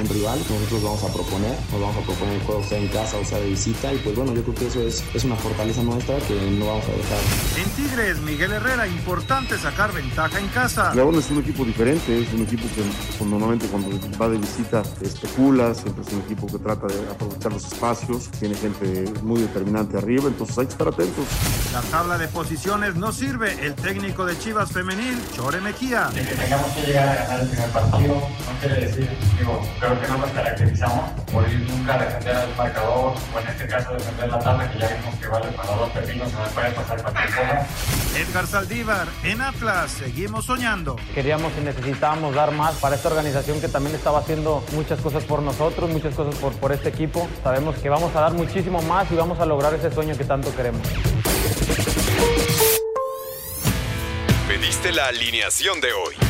ningún rival, nosotros vamos a proponer, nos vamos a proponer el juego sea en casa o sea de visita y pues bueno, yo creo que eso es, es una fortaleza nuestra que no vamos a dejar. En Tigres, Miguel Herrera, importante sacar ventaja en casa. León es un equipo diferente, es un equipo que pues, normalmente cuando va de visita especula, siempre es un equipo que trata de aprovechar los espacios, tiene gente muy determinante arriba, entonces hay que estar atentos. La tabla de posiciones no sirve, el técnico de Chivas Femenil, Chore Mejía. De que tengamos que llegar a ganar el primer partido, no quiere decir, digo, creo que no nos caracterizamos por ir nunca a defender al marcador, o en este caso defender la tabla, que ya vimos que vale para dos pepinos, no puede pasar cualquier cosa. Edgar Saldívar, en Atlas, seguimos soñando. Queríamos y necesitábamos dar más para esta organización que también estaba haciendo muchas cosas por nosotros, muchas cosas por, por este equipo. Sabemos que vamos a dar muchísimo más y vamos a lograr ese sueño que tanto queremos. Pediste la alineación de hoy.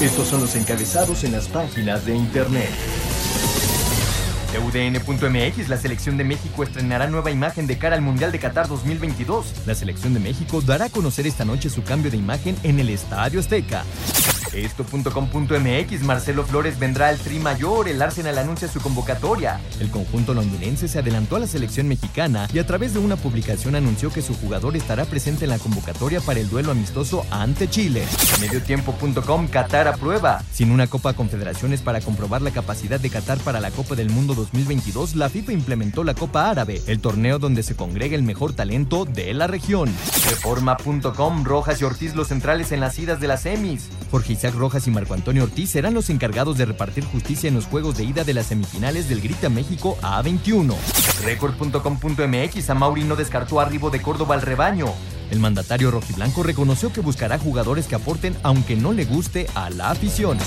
Estos son los encabezados en las páginas de internet. UDN.mx, la selección de México estrenará nueva imagen de cara al Mundial de Qatar 2022. La selección de México dará a conocer esta noche su cambio de imagen en el Estadio Azteca. Esto.com.mx, Marcelo Flores vendrá al Tri Mayor, el Arsenal anuncia su convocatoria. El conjunto londinense se adelantó a la selección mexicana y a través de una publicación anunció que su jugador estará presente en la convocatoria para el duelo amistoso ante Chile. Mediotiempo.com, Qatar aprueba. Sin una Copa Confederaciones para comprobar la capacidad de Qatar para la Copa del Mundo 2022, la FIFA implementó la Copa Árabe, el torneo donde se congrega el mejor talento de la región. Reforma.com, Rojas y Ortiz los centrales en las idas de las semis. Jorge Isaac Rojas y Marco Antonio Ortiz serán los encargados de repartir justicia en los juegos de ida de las semifinales del Grita México A21. Record.com.mx, a Mauri no descartó arribo de Córdoba al rebaño. El mandatario rojiblanco reconoció que buscará jugadores que aporten aunque no le guste a la afición.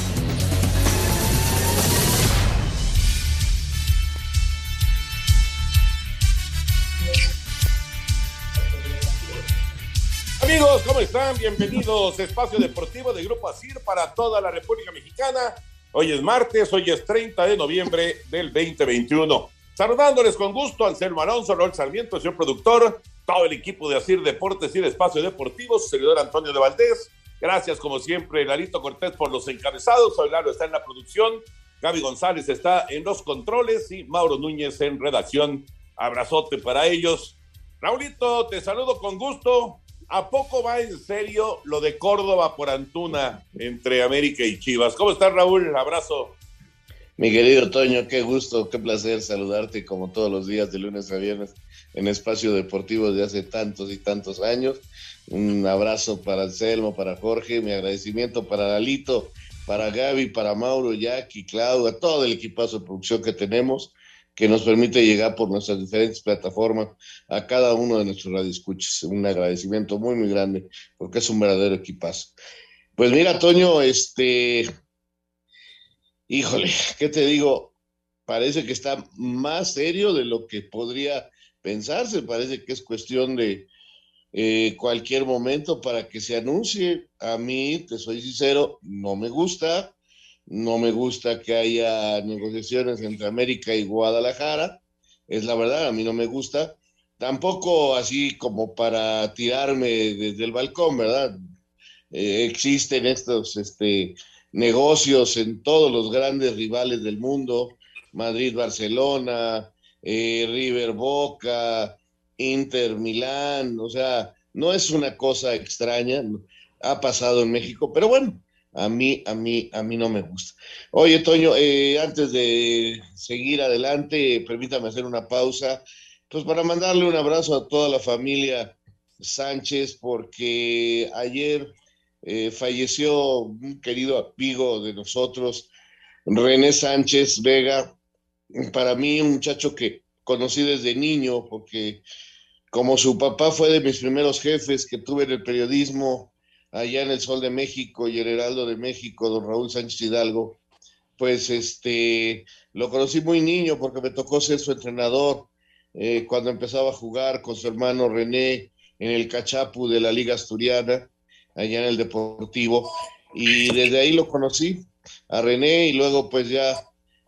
Amigos, ¿cómo están? Bienvenidos a Espacio Deportivo de Grupo ASIR para toda la República Mexicana. Hoy es martes, hoy es 30 de noviembre del 2021. Saludándoles con gusto, Anselmo Alonso, Raúl Sarmiento, señor productor, todo el equipo de ASIR Deportes y de Espacio Deportivo, su servidor Antonio de Valdés. Gracias, como siempre, Larito Cortés por los encabezados. Hoy Lalo está en la producción, Gaby González está en los controles y Mauro Núñez en redacción. Abrazote para ellos. Raulito, te saludo con gusto. ¿A poco va en serio lo de Córdoba por Antuna entre América y Chivas? ¿Cómo estás, Raúl? Abrazo. Mi querido Toño, qué gusto, qué placer saludarte como todos los días de lunes a viernes en Espacio Deportivo de hace tantos y tantos años. Un abrazo para Anselmo, para Jorge, mi agradecimiento para Dalito, para Gaby, para Mauro, Jackie, Claudia, todo el equipazo de producción que tenemos que nos permite llegar por nuestras diferentes plataformas a cada uno de nuestros radioescuchas. Un agradecimiento muy, muy grande, porque es un verdadero equipazo. Pues mira, Toño, este, híjole, ¿qué te digo? Parece que está más serio de lo que podría pensarse, parece que es cuestión de eh, cualquier momento para que se anuncie. A mí, te soy sincero, no me gusta no me gusta que haya negociaciones entre América y Guadalajara. Es la verdad, a mí no me gusta. Tampoco así como para tirarme desde el balcón, ¿verdad? Eh, existen estos este, negocios en todos los grandes rivales del mundo, Madrid, Barcelona, eh, River Boca, Inter Milán, o sea, no es una cosa extraña, ha pasado en México, pero bueno, a mí, a mí, a mí no me gusta. Oye, Toño, eh, antes de seguir adelante, permítame hacer una pausa, pues para mandarle un abrazo a toda la familia Sánchez, porque ayer eh, falleció un querido amigo de nosotros, René Sánchez Vega, para mí un muchacho que conocí desde niño, porque como su papá fue de mis primeros jefes que tuve en el periodismo, allá en el Sol de México y el Heraldo de México, don Raúl Sánchez Hidalgo, pues este, lo conocí muy niño porque me tocó ser su entrenador eh, cuando empezaba a jugar con su hermano René en el Cachapu de la Liga Asturiana, allá en el Deportivo, y desde ahí lo conocí a René y luego pues ya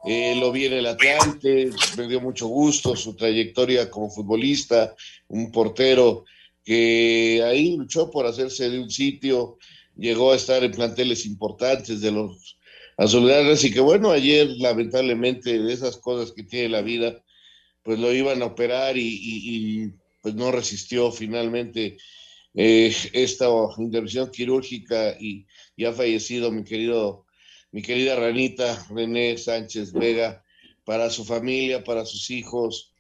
eh, lo vi en el Atlante, me dio mucho gusto su trayectoria como futbolista, un portero que ahí luchó por hacerse de un sitio, llegó a estar en planteles importantes de los azulgranas y que bueno, ayer lamentablemente de esas cosas que tiene la vida, pues lo iban a operar y, pues no resistió finalmente eh, esta intervención quirúrgica y, y ha fallecido mi querido mi querida Ranita René Sánchez Vega, para su familia, para sus hijos,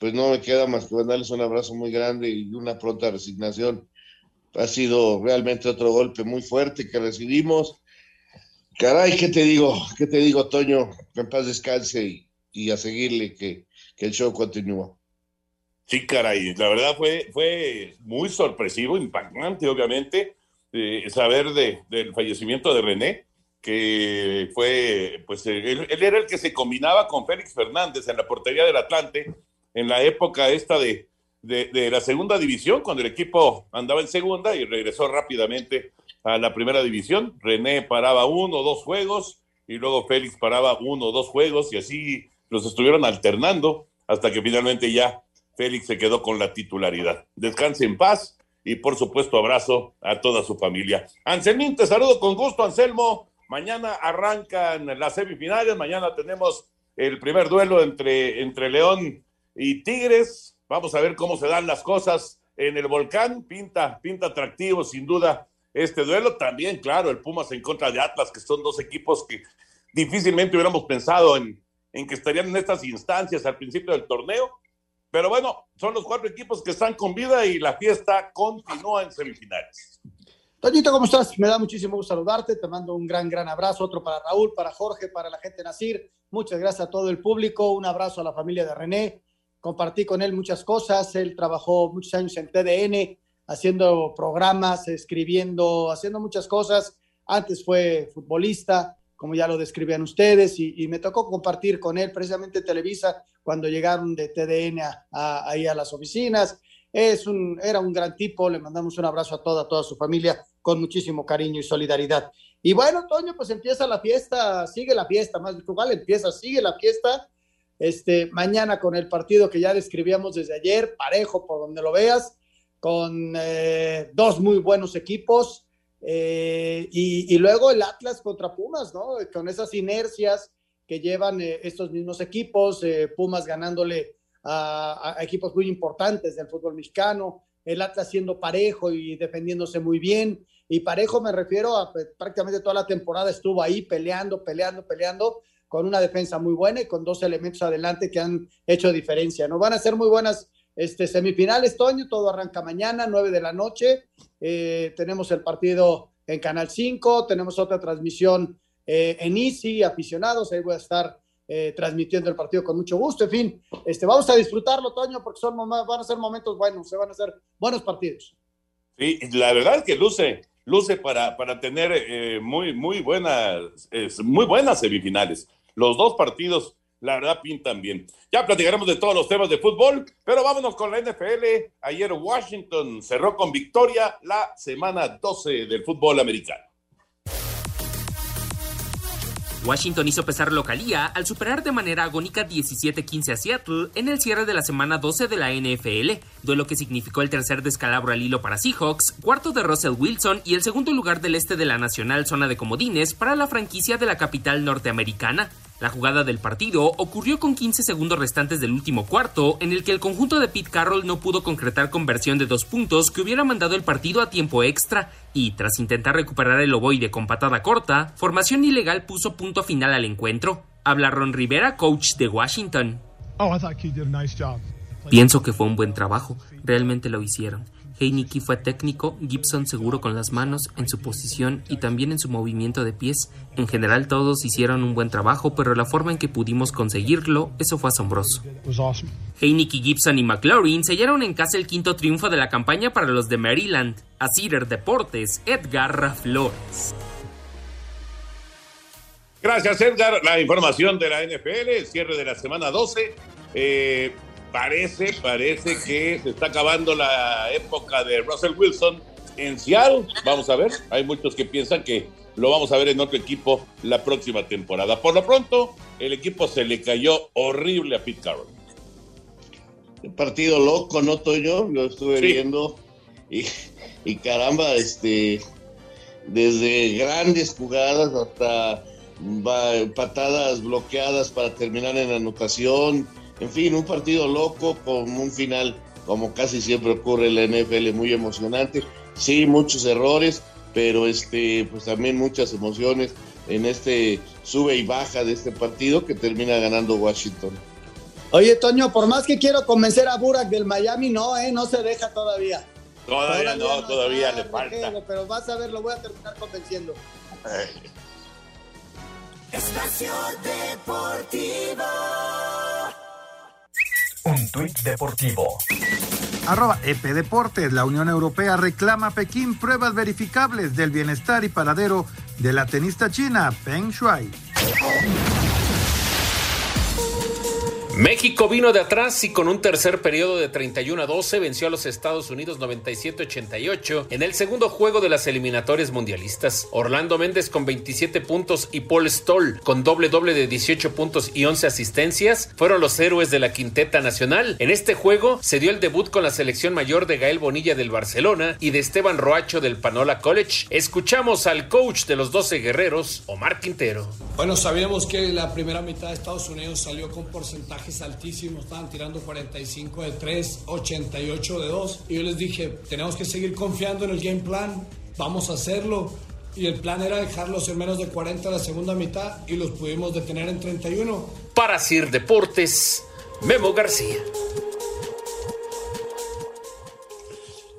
pues no me queda más que mandarles un abrazo muy grande y una pronta resignación. Ha sido realmente otro golpe muy fuerte que recibimos. Caray, ¿qué te digo? ¿Qué te digo, Toño? Que en paz descanse y, a seguirle, que, el show continúa. Sí, caray, la verdad fue, fue muy sorpresivo, impactante, obviamente, eh, saber de, del fallecimiento de René que fue, pues él, era el que se combinaba con Félix Fernández en la portería del Atlante en la época esta de, de, la segunda división, cuando el equipo andaba en segunda y regresó rápidamente a la primera división. René paraba uno o dos juegos y luego Félix paraba uno o dos juegos y así los estuvieron alternando hasta que finalmente ya Félix se quedó con la titularidad. Descanse en paz y por supuesto abrazo a toda su familia. Anselmín, te saludo con gusto, Anselmo. Mañana arrancan las semifinales, mañana tenemos el primer duelo entre, entre León y Tigres. Vamos a ver cómo se dan las cosas en el volcán. Pinta, pinta atractivo, sin duda, este duelo. También, claro, el Pumas en contra de Atlas, que son dos equipos que difícilmente hubiéramos pensado en, en que estarían en estas instancias al principio del torneo. Pero bueno, son los cuatro equipos que están con vida y la fiesta continúa en semifinales. Toñito, ¿cómo estás? Me da muchísimo gusto saludarte. Te mando un gran, gran abrazo. Otro para Raúl, para Jorge, para la gente Nacir. Muchas gracias a todo el público. Un abrazo a la familia de René. Compartí con él muchas cosas. Él trabajó muchos años en TDN, haciendo programas, escribiendo, haciendo muchas cosas. Antes fue futbolista, como ya lo describían ustedes, y, me tocó compartir con él precisamente Televisa cuando llegaron de TDN ahí a las oficinas. Es un, era un gran tipo, le mandamos un abrazo a toda, toda su familia con muchísimo cariño y solidaridad. Y bueno, Toño, pues empieza la fiesta, sigue la fiesta, más igual empieza, sigue la fiesta. Este, mañana con el partido que ya describíamos desde ayer, parejo por donde lo veas, con eh, dos muy buenos equipos. Eh, y, luego el Atlas contra Pumas, ¿no? Con esas inercias que llevan eh, estos mismos equipos, Pumas ganándole a, equipos muy importantes del fútbol mexicano, el Atlas siendo parejo y defendiéndose muy bien. Y parejo me refiero a pues, prácticamente toda la temporada estuvo ahí peleando, peleando, peleando, con una defensa muy buena y con dos elementos adelante que han hecho diferencia. No van a ser muy buenas este, semifinales, Toño, todo arranca mañana, 9 de la noche. Eh, tenemos el partido en Canal 5, tenemos otra transmisión eh, en Easy, aficionados, ahí voy a estar eh, transmitiendo el partido con mucho gusto. En fin, este, vamos a disfrutarlo, Toño, porque son, van a ser momentos buenos, se van a ser buenos partidos. Sí, la verdad que luce, luce para, para tener eh, muy, muy, buenas, muy buenas semifinales. Los dos partidos, la verdad, pintan bien. Ya platicaremos de todos los temas de fútbol, pero vámonos con la NFL. Ayer Washington cerró con victoria la semana 12 del fútbol americano. Washington hizo pesar localía al superar de manera agónica 17-15 a Seattle en el cierre de la semana 12 de la NFL, duelo que significó el tercer descalabro al hilo para Seahawks, cuarto de Russell Wilson y el segundo lugar del este de la nacional zona de comodines para la franquicia de la capital norteamericana. La jugada del partido ocurrió con 15 segundos restantes del último cuarto, en el que el conjunto de Pete Carroll no pudo concretar conversión de dos puntos que hubiera mandado el partido a tiempo extra, y tras intentar recuperar el ovoide con patada corta, formación ilegal puso punto final al encuentro. Habla Ron Rivera, coach de Washington. Oh, Pienso que fue un buen trabajo, realmente lo hicieron. Heineke fue técnico, Gibson seguro con las manos, en su posición y también en su movimiento de pies. En general todos hicieron un buen trabajo, pero la forma en que pudimos conseguirlo, eso fue asombroso. Heineke, Gibson y McLaurin sellaron en casa el quinto triunfo de la campaña para los de Maryland. A Cedar Deportes, Edgar Flores. Gracias, Edgar. La información de la NFL, cierre de la semana 12. Eh, parece, parece que se está acabando la época de Russell Wilson en Seattle. Vamos a ver. Hay muchos que piensan que lo vamos a ver en otro equipo la próxima temporada. Por lo pronto, el equipo se le cayó horrible a Pete Carroll. Partido loco, ¿no, Toño? Lo estuve viendo. Y, y caramba, este, desde grandes jugadas hasta patadas bloqueadas para terminar en anotación. En fin, un partido loco con un final, como casi siempre ocurre en la NFL, muy emocionante. Sí, muchos errores, pero este, pues también muchas emociones en este sube y baja de este partido que termina ganando Washington. Oye, Toño, por más que quiero convencer a Burak del Miami, no, eh, no se deja todavía. Todavía, no, todavía le falta. pero vas a ver, lo voy a terminar convenciendo. Espacio Deportivo. Tuit deportivo. Arroba EP Deportes. La Unión Europea reclama a Pekín pruebas verificables del bienestar y paradero de la tenista china Peng Shuai. México vino de atrás y con un tercer periodo de 31 a 12 venció a los Estados Unidos 97-88 en el segundo juego de las eliminatorias mundialistas. Orlando Méndez con 27 puntos y Paul Stoll con doble doble de 18 puntos y 11 asistencias fueron los héroes de la quinteta nacional. En este juego se dio el debut con la selección mayor de Gael Bonilla del Barcelona y de Esteban Roacho del Panola College. Escuchamos al coach de los 12 guerreros, Omar Quintero. Bueno, sabíamos que la primera mitad de Estados Unidos salió con porcentaje altísimos, estaban tirando 45 de 3, 88 de 2. Y yo les dije, tenemos que seguir confiando en el game plan, vamos a hacerlo. Y el plan era dejarlos en menos de 40 la segunda mitad y los pudimos detener en 31. Para Sir Deportes, Memo García.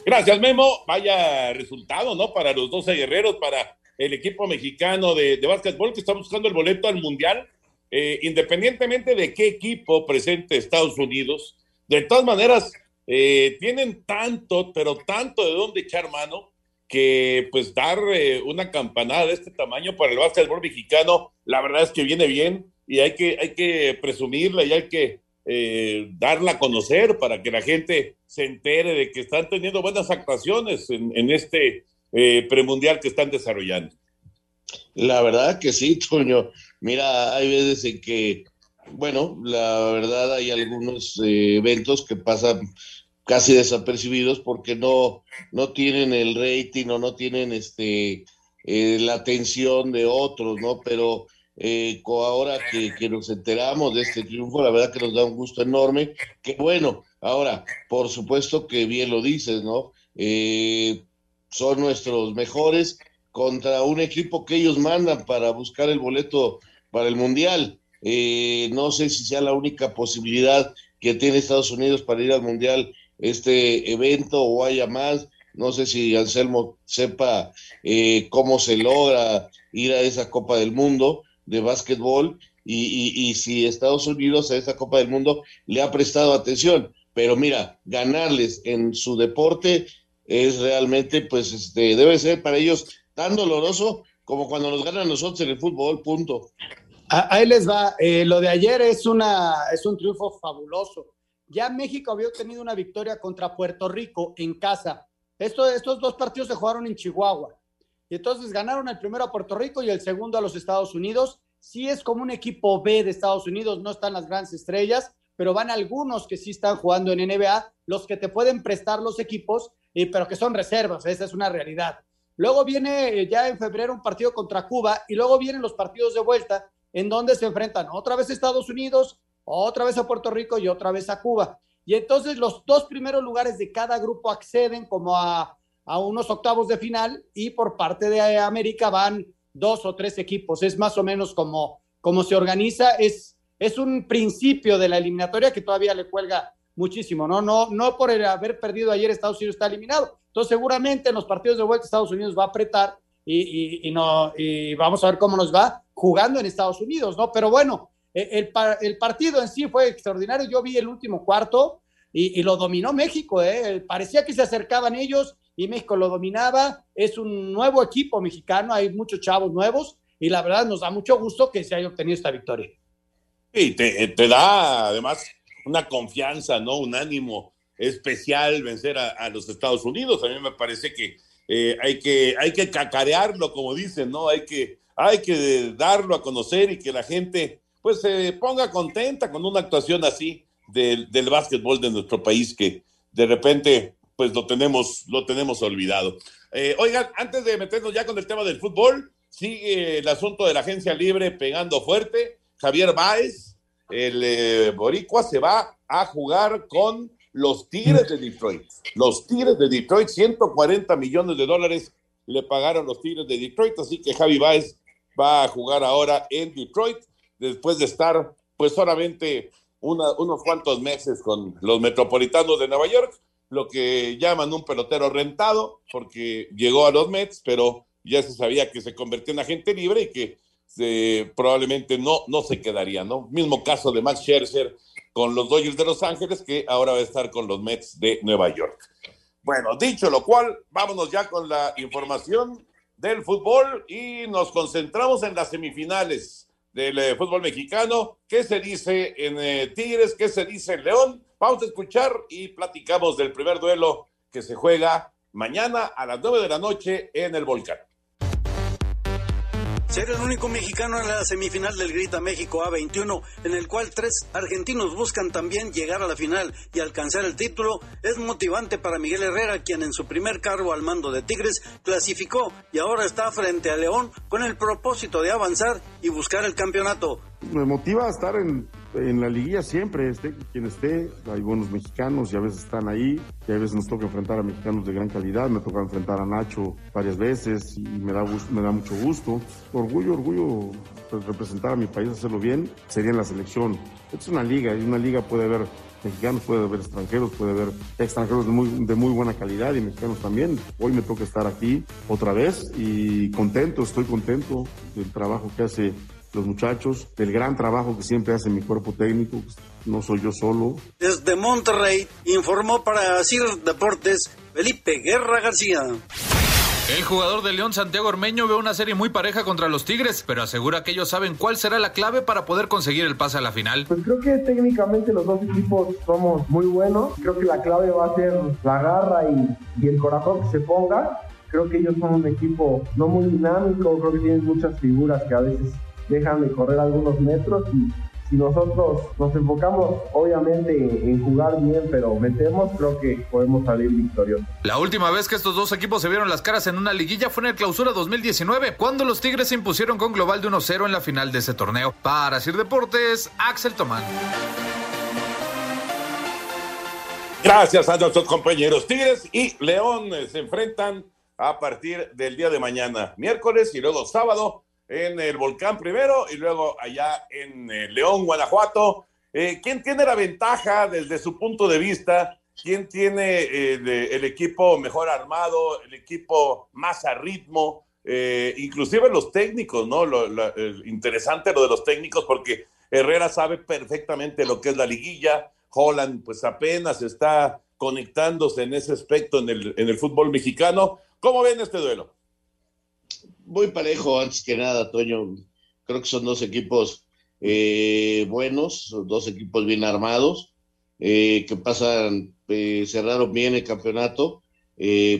Gracias, Memo. Vaya resultado, ¿no? Para los 12 guerreros, para el equipo mexicano de, de básquetbol que está buscando el boleto al Mundial eh, independientemente de qué equipo presente Estados Unidos, de todas maneras, eh, tienen tanto, pero tanto de dónde echar mano, que pues dar eh, una campanada de este tamaño para el básquetbol mexicano, la verdad es que viene bien y hay que, hay que presumirla y hay que darla a conocer para que la gente se entere de que están teniendo buenas actuaciones en, este premundial que están desarrollando. La verdad que sí, Toño. Mira, hay veces en que, bueno, la verdad hay algunos eh, eventos que pasan casi desapercibidos porque no, no tienen el rating o no tienen este eh, la atención de otros, ¿no? Pero eh, ahora que, que, nos enteramos de este triunfo, la verdad que nos da un gusto enorme. Que bueno, ahora, por supuesto que bien lo dices, ¿no? son nuestros mejores contra un equipo que ellos mandan para buscar el boleto para el Mundial. Eh, no sé si sea la única posibilidad que tiene Estados Unidos para ir al Mundial este evento o haya más. No sé si Anselmo sepa eh, cómo se logra ir a esa Copa del Mundo de básquetbol y, y, si Estados Unidos a esa Copa del Mundo le ha prestado atención. Pero mira, ganarles en su deporte es realmente, pues, este, debe ser para ellos tan doloroso como cuando nos ganan nosotros en el fútbol, punto. Ahí les va. Eh, lo de ayer es, una, es un triunfo fabuloso. Ya México había tenido una victoria contra Puerto Rico en casa. Esto, estos dos partidos se jugaron en Chihuahua. Y entonces ganaron el primero a Puerto Rico y el segundo a los Estados Unidos. Sí es como un equipo B de Estados Unidos, no están las grandes estrellas, pero van algunos que sí están jugando en NBA, los que te pueden prestar los equipos, y, pero que son reservas, esa es una realidad. Luego viene eh, ya en febrero un partido contra Cuba y luego vienen los partidos de vuelta en donde se enfrentan otra vez a Estados Unidos, otra vez a Puerto Rico y otra vez a Cuba. Y entonces los dos primeros lugares de cada grupo acceden como a, unos octavos de final y por parte de América van dos o tres equipos. Es más o menos como, como se organiza. Es, es un principio de la eliminatoria que todavía le cuelga muchísimo, ¿no? No, no por haber perdido ayer Estados Unidos está eliminado. Entonces seguramente en los partidos de vuelta Estados Unidos va a apretar y, vamos a ver cómo nos va jugando en Estados Unidos, ¿no? Pero bueno, e, el, partido en sí fue extraordinario. Yo vi el último cuarto y, lo dominó México, ¿eh? Parecía que se acercaban ellos y México lo dominaba. Es un nuevo equipo mexicano, hay muchos chavos nuevos y la verdad nos da mucho gusto que se haya obtenido esta victoria. Y te, te da además una confianza, ¿no? Un ánimo especial vencer a los Estados Unidos. A mí me parece que eh, hay que hay que cacarearlo, como dicen, ¿no? Hay que, hay que darlo a conocer y que la gente pues se ponga contenta con una actuación así del, del básquetbol de nuestro país que de repente pues lo tenemos, lo tenemos olvidado. Eh, oigan, antes de meternos ya con el tema del fútbol, sigue el asunto de la agencia libre pegando fuerte. Javier Báez, el eh, Boricua, se va a jugar con los Tigres de Detroit. Los Tigres de Detroit, 140 millones de dólares le pagaron los Tigres de Detroit, así que Javi Báez va a jugar ahora en Detroit después de estar pues solamente unos cuantos meses con los Metropolitanos de Nueva York, lo que llaman un pelotero rentado, porque llegó a los Mets, pero ya se sabía que se convirtió en agente libre y que eh, probablemente no, no se quedaría, ¿no? Mismo caso de Max Scherzer con los Dodgers de Los Ángeles, que ahora va a estar con los Mets de Nueva York. Bueno, dicho lo cual, vámonos ya con la información del fútbol y nos concentramos en las semifinales del eh, fútbol mexicano. ¿Qué se dice en eh, Tigres? ¿Qué se dice en León? Vamos a escuchar y platicamos del primer duelo que se juega mañana a las nueve de la noche en el Volcán. Ser el único mexicano en la semifinal del Grita México A21, en el cual tres argentinos buscan también llegar a la final y alcanzar el título, es motivante para Miguel Herrera, quien en su primer cargo al mando de Tigres clasificó y ahora está frente a León con el propósito de avanzar y buscar el campeonato. Me motiva a estar en en la liguilla siempre, esté quien esté, hay buenos mexicanos y a veces están ahí, y a veces nos toca enfrentar a mexicanos de gran calidad, me toca enfrentar a Nacho varias veces y me da, me da mucho gusto. Orgullo, orgullo representar a mi país, hacerlo bien, sería en la selección. Es una liga, y una liga puede haber mexicanos, puede haber extranjeros, puede haber extranjeros de muy, de muy buena calidad y mexicanos también. Hoy me toca estar aquí otra vez y contento, estoy contento del trabajo que hace los muchachos, del gran trabajo que siempre hace mi cuerpo técnico, no soy yo solo. Desde Monterrey informó para CIR Deportes Felipe Guerra García. El jugador de León Santiago Ormeño ve una serie muy pareja contra los Tigres, pero asegura que ellos saben cuál será la clave para poder conseguir el pase a la final. Pues creo que técnicamente los dos equipos somos muy buenos. Creo que la clave va a ser la garra y, y el corazón que se ponga. Creo que ellos son un equipo no muy dinámico, creo que tienen muchas figuras que a veces dejan de correr algunos metros y si nosotros nos enfocamos obviamente en jugar bien, pero metemos, creo que podemos salir victoriosos. La última vez que estos dos equipos se vieron las caras en una liguilla fue en el clausura 2019, cuando los Tigres se impusieron con global de 1-0 en la final de ese torneo. Para Sir Deportes, Axel Tomán. Gracias a nuestros compañeros Tigres y León se enfrentan a partir del día de mañana, miércoles y luego sábado en el Volcán primero y luego allá en eh, León, Guanajuato. Eh, ¿Quién tiene la ventaja desde su punto de vista? ¿Quién tiene eh, el equipo mejor armado, el equipo más a ritmo? inclusive los técnicos, ¿no? Lo, interesante lo de los técnicos porque Herrera sabe perfectamente lo que es la liguilla. Holland pues apenas está conectándose en ese aspecto en el, en el fútbol mexicano. ¿Cómo ven este duelo? Muy parejo antes que nada, Toño. Creo que son dos equipos eh, buenos, dos equipos bien armados, eh, que pasan, eh, cerraron bien el campeonato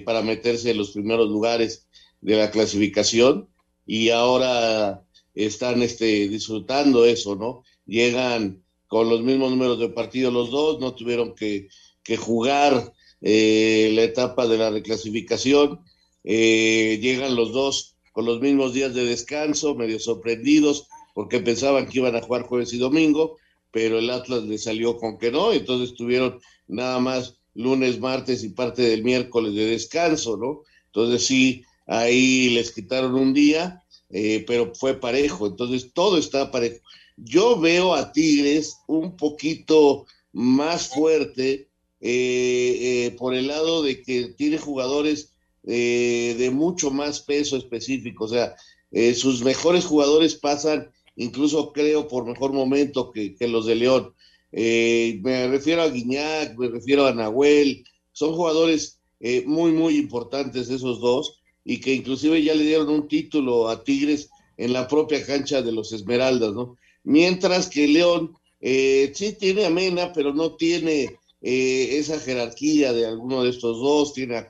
para meterse en los primeros lugares de la clasificación y ahora están este, disfrutando eso, ¿no? Llegan con los mismos números de partido los dos, no tuvieron que, que jugar la etapa de la reclasificación, llegan los dos con los mismos días de descanso, medio sorprendidos porque pensaban que iban a jugar jueves y domingo, pero el Atlas le salió con que no, entonces tuvieron nada más lunes, martes y parte del miércoles de descanso, ¿no? Entonces sí, ahí les quitaron un día, eh, pero fue parejo, entonces todo está parejo. Yo veo a Tigres un poquito más fuerte eh, eh, por el lado de que tiene jugadores eh, de mucho más peso específico. O sea, eh, sus mejores jugadores pasan, incluso creo, por mejor momento que, los de León. Eh, me refiero a Guiñac, me refiero a Nahuel. Son jugadores muy, muy importantes esos dos y que inclusive ya le dieron un título a Tigres en la propia cancha de los Esmeraldas, ¿no? Mientras que León eh, sí tiene a pero no tiene eh, esa jerarquía de alguno de estos dos, tiene a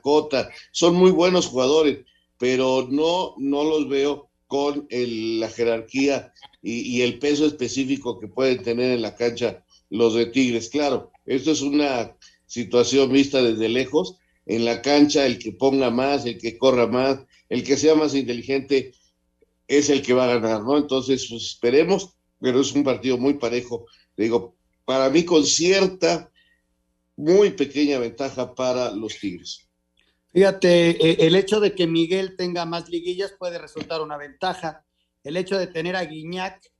son muy buenos jugadores, pero no, no los veo con la jerarquía y, el peso específico que pueden tener en la cancha los de Tigres. Claro, esto es una situación vista desde lejos. En la cancha, el que ponga más, el que corra más, el que sea más inteligente, es el que va a ganar, ¿no? Entonces, pues, esperemos, pero es un partido muy parejo. Digo, para mí con cierta, muy pequeña ventaja para los Tigres. Fíjate, eh, el hecho de que Miguel tenga más liguillas puede resultar una ventaja. El hecho de tener a Guiñac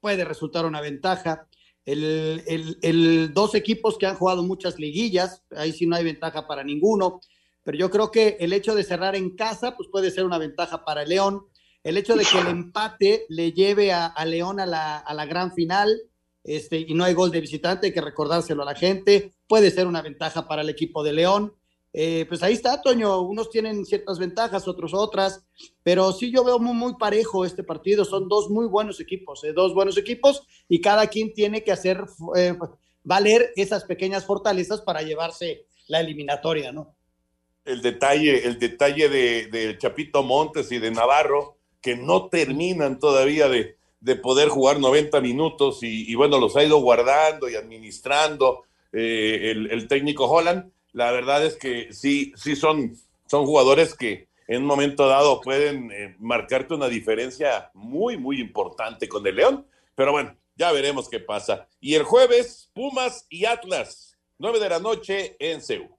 puede resultar una ventaja. El, el, dos equipos que han jugado muchas liguillas, ahí sí no hay ventaja para ninguno, pero yo creo que el hecho de cerrar en casa, pues puede ser una ventaja para León. El hecho de que el empate le lleve a, León a la, a la, gran final, este, y no hay gol de visitante, hay que recordárselo a la gente, puede ser una ventaja para el equipo de León. Eh, pues ahí está, Toño. Unos tienen ciertas ventajas, otros otras, pero sí yo veo muy, parejo este partido. Son dos muy buenos equipos, eh, dos buenos equipos y cada quien tiene que hacer eh, valer esas pequeñas fortalezas para llevarse la eliminatoria, ¿no? El detalle, el detalle de, Chapito Montes y de Navarro, que no terminan todavía de, poder jugar 90 minutos y, bueno, los ha ido guardando y administrando el, el técnico Holland la verdad es que sí, sí son, son jugadores que en un momento dado pueden eh, marcarte una diferencia muy, muy importante con el León. Pero bueno, ya veremos qué pasa. Y el jueves, Pumas y Atlas, nueve de la noche en Seúl.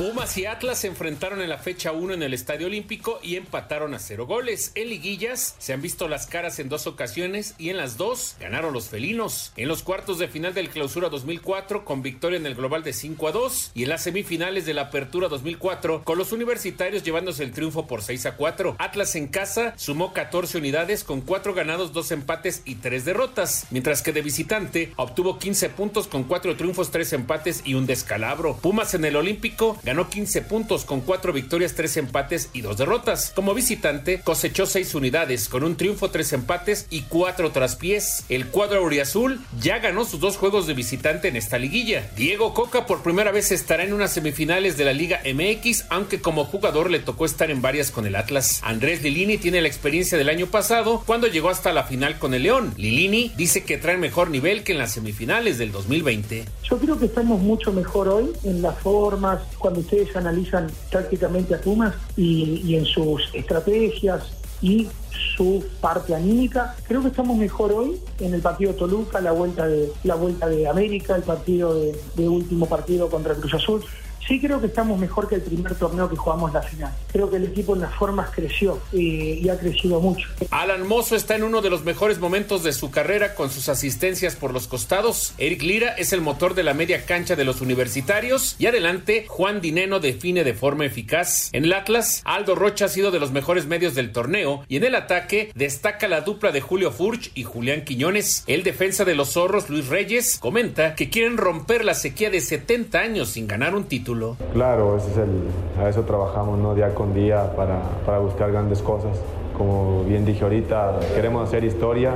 Pumas y Atlas se enfrentaron en la fecha 1 en el Estadio Olímpico y empataron a cero goles. En liguillas se han visto las caras en dos ocasiones y en las dos ganaron los felinos. En los cuartos de final del Clausura 2004 con victoria en el global de 5 a 2 y en las semifinales de la Apertura 2004 con los universitarios llevándose el triunfo por 6 a 4. Atlas en casa sumó 14 unidades con 4 ganados, 2 empates y 3 derrotas, mientras que de visitante obtuvo 15 puntos con 4 triunfos, 3 empates y un descalabro. Pumas en el Olímpico ganó 15 puntos con 4 victorias, 3 empates y 2 derrotas. Como visitante, cosechó 6 unidades con un triunfo, 3 empates y 4 traspiés. El cuadro auriazul ya ganó sus dos juegos de visitante en esta liguilla. Diego Coca por primera vez estará en unas semifinales de la Liga MX, aunque como jugador le tocó estar en varias con el Atlas. Andrés Lilini tiene la experiencia del año pasado cuando llegó hasta la final con el León. Lilini dice que trae mejor nivel que en las semifinales del 2020. Yo creo que estamos mucho mejor hoy en las formas, cuando ustedes analizan tácticamente a Pumas y, en sus estrategias y su parte anímica. Creo que estamos mejor hoy en el partido de Toluca, la vuelta de la vuelta de América, el partido de último partido contra Cruz Azul. Sí creo que estamos mejor que el primer torneo que jugamos la final. Creo que el equipo en las formas creció y, ha crecido mucho. Alan Mozo está en uno de los mejores momentos de su carrera con sus asistencias por los costados. Eric Lira es el motor de la media cancha de los universitarios y adelante Juan Dineno define de forma eficaz. En el Atlas, Aldo Rocha ha sido de los mejores medios del torneo y en el ataque destaca la dupla de Julio Furch y Julián Quiñones. El defensa de los zorros, Luis Reyes, comenta que quieren romper la sequía de 70 años sin ganar un título Claro, ese es el, a eso trabajamos ¿no? día con día para, para buscar grandes cosas. Como bien dije ahorita, queremos hacer historia,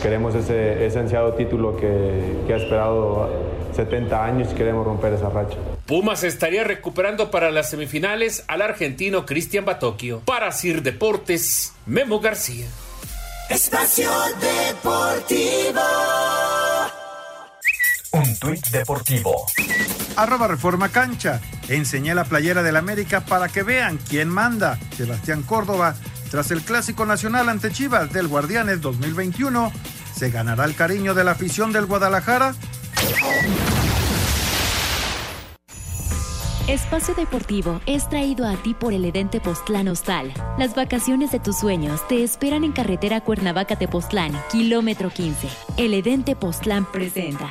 queremos ese, ese ansiado título que, que ha esperado 70 años y queremos romper esa racha. Pumas estaría recuperando para las semifinales al argentino Cristian Batocchio. Para Sir Deportes, Memo García. Espacio Deportivo. Un tuit deportivo arroba Reforma Cancha. Enseñé la playera del América para que vean quién manda. Sebastián Córdoba, tras el Clásico Nacional ante Chivas del Guardianes 2021, ¿se ganará el cariño de la afición del Guadalajara? Espacio Deportivo es traído a ti por el Edente Postlán Hostal. Las vacaciones de tus sueños te esperan en carretera Cuernavaca-Tepoztlán, kilómetro 15. El Edente Postlán presenta.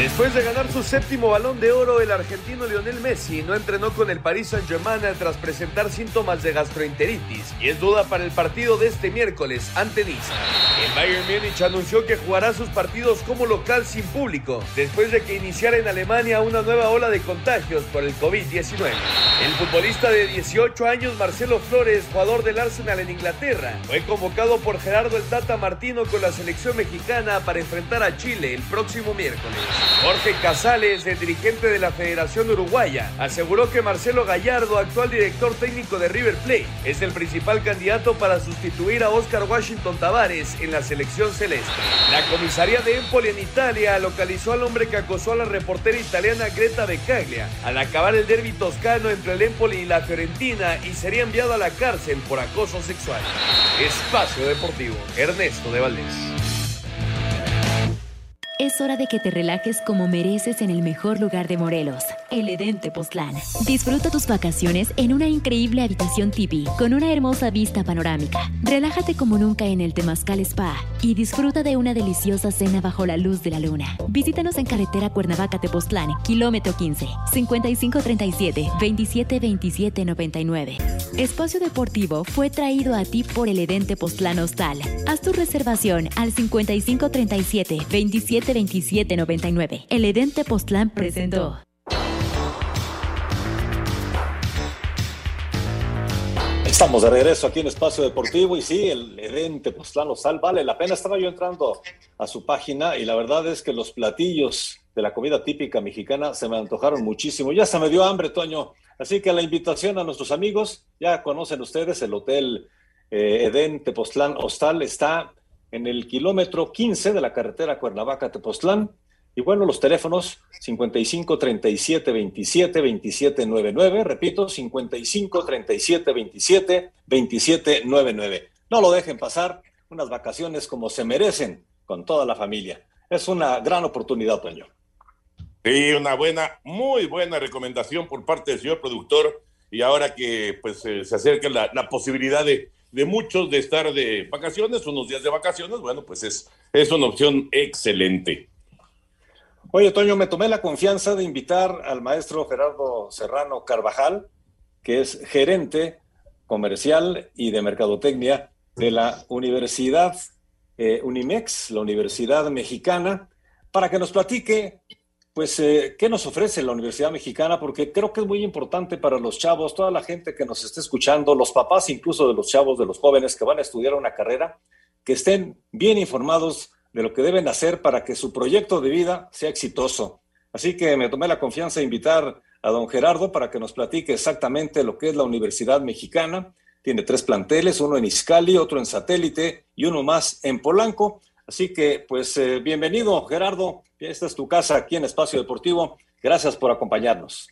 Después de ganar su séptimo balón de oro, el argentino Lionel Messi no entrenó con el Paris Saint-Germain tras presentar síntomas de gastroenteritis y es duda para el partido de este miércoles ante Niza. El Bayern Múnich anunció que jugará sus partidos como local sin público, después de que iniciara en Alemania una nueva ola de contagios por el COVID-19. El futbolista de 18 años Marcelo Flores, jugador del Arsenal en Inglaterra, fue convocado por Gerardo El Tata Martino con la selección mexicana para enfrentar a Chile el próximo miércoles. Jorge Casales, el dirigente de la Federación Uruguaya, aseguró que Marcelo Gallardo, actual director técnico de River Plate, es el principal candidato para sustituir a Oscar Washington Tavares en la selección celeste. La comisaría de Empoli en Italia localizó al hombre que acosó a la reportera italiana Greta Becaglia al acabar el derby toscano entre el Empoli y la Fiorentina y sería enviado a la cárcel por acoso sexual. Espacio Deportivo, Ernesto de Valdés. Es hora de que te relajes como mereces en el mejor lugar de Morelos, el Edén Tepoztlán. Disfruta tus vacaciones en una increíble habitación tipi con una hermosa vista panorámica. Relájate como nunca en el Temazcal Spa y disfruta de una deliciosa cena bajo la luz de la luna. Visítanos en carretera Cuernavaca Tepoztlán, kilómetro 15, 5537 2727 99. Espacio Deportivo fue traído a ti por el Edén Tepoztlán Hostal. Haz tu reservación al 5537 27 2799. El Edén Tepoztlán presentó. Estamos de regreso aquí en Espacio Deportivo y sí, el Edén Tepoztlán Sal vale la pena. Estaba yo entrando a su página y la verdad es que los platillos de la comida típica mexicana se me antojaron muchísimo. Ya se me dio hambre, Toño. Así que la invitación a nuestros amigos, ya conocen ustedes el Hotel eh, Edén Tepoztlán Hostal, está en el kilómetro 15 de la carretera Cuernavaca-Tepoztlán. Y bueno, los teléfonos 55 37 27 27 99, repito, 55 37 27 27 99. No lo dejen pasar, unas vacaciones como se merecen con toda la familia. Es una gran oportunidad, Toño. Sí, una buena, muy buena recomendación por parte del señor productor. Y ahora que pues eh, se acerca la, la posibilidad de, de muchos de estar de vacaciones, unos días de vacaciones, bueno, pues es, es una opción excelente. Oye, Toño, me tomé la confianza de invitar al maestro Gerardo Serrano Carvajal, que es gerente comercial y de mercadotecnia de la Universidad eh, Unimex, la Universidad Mexicana, para que nos platique, pues, eh, qué nos ofrece la Universidad Mexicana, porque creo que es muy importante para los chavos, toda la gente que nos esté escuchando, los papás incluso de los chavos, de los jóvenes que van a estudiar una carrera, que estén bien informados de lo que deben hacer para que su proyecto de vida sea exitoso. Así que me tomé la confianza de invitar a don Gerardo para que nos platique exactamente lo que es la Universidad Mexicana. Tiene tres planteles, uno en Izcali, otro en Satélite y uno más en Polanco. Así que, pues, eh, bienvenido, Gerardo. Esta es tu casa aquí en Espacio Deportivo. Gracias por acompañarnos.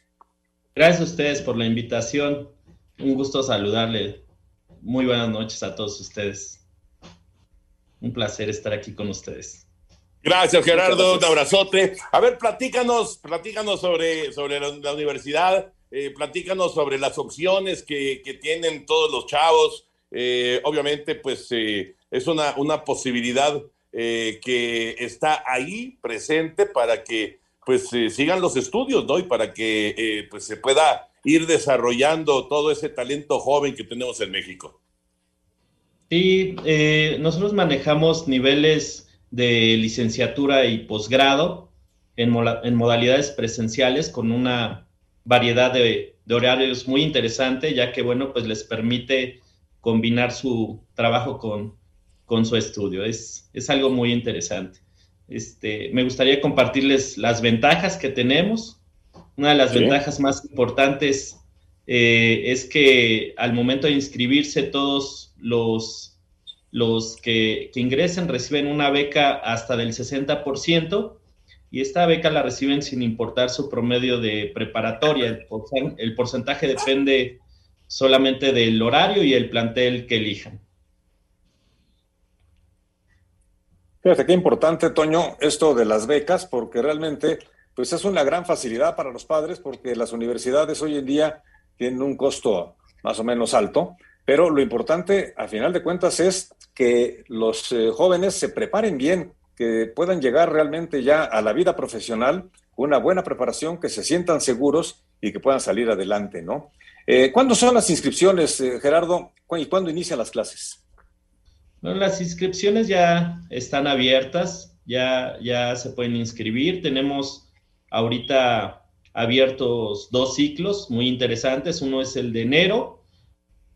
Gracias a ustedes por la invitación. Un gusto saludarle. Muy buenas noches a todos ustedes. Un placer estar aquí con ustedes. Gracias, Gerardo. Un abrazote. A ver, platícanos, platícanos sobre, sobre la, universidad, eh, platícanos sobre las opciones que, que tienen todos los chavos. Eh, obviamente, pues eh, es una, una posibilidad eh, que está ahí presente para que pues eh, sigan los estudios, ¿no? Y para que eh, pues se pueda ir desarrollando todo ese talento joven que tenemos en México. Sí, nosotros manejamos niveles de licenciatura y posgrado en modalidades presenciales con una variedad de, de horarios muy interesante, ya que, bueno, pues les permite combinar su trabajo con, con su estudio. Es, es algo muy interesante. Este, me gustaría compartirles las ventajas que tenemos. Una de las Sí. ventajas más importantes eh, es que al momento de inscribirse todos los, los que, que ingresen reciben una beca hasta del 60% y esta beca la reciben sin importar su promedio de preparatoria. El, el porcentaje depende solamente del horario y el plantel que elijan. Fíjate qué importante, Toño, esto de las becas, porque realmente pues es una gran facilidad para los padres, porque las universidades hoy en día tienen un costo más o menos alto, pero lo importante, a final de cuentas, es que los eh, jóvenes se preparen bien, que puedan llegar realmente ya a la vida profesional con una buena preparación, que se sientan seguros y que puedan salir adelante, ¿no? Eh, ¿Cuándo son las inscripciones, eh, Gerardo? ¿Y cuándo inician las clases? Bueno, las inscripciones ya están abiertas, ya, ya se pueden inscribir. Tenemos ahorita abiertos dos ciclos muy interesantes. Uno es el de enero,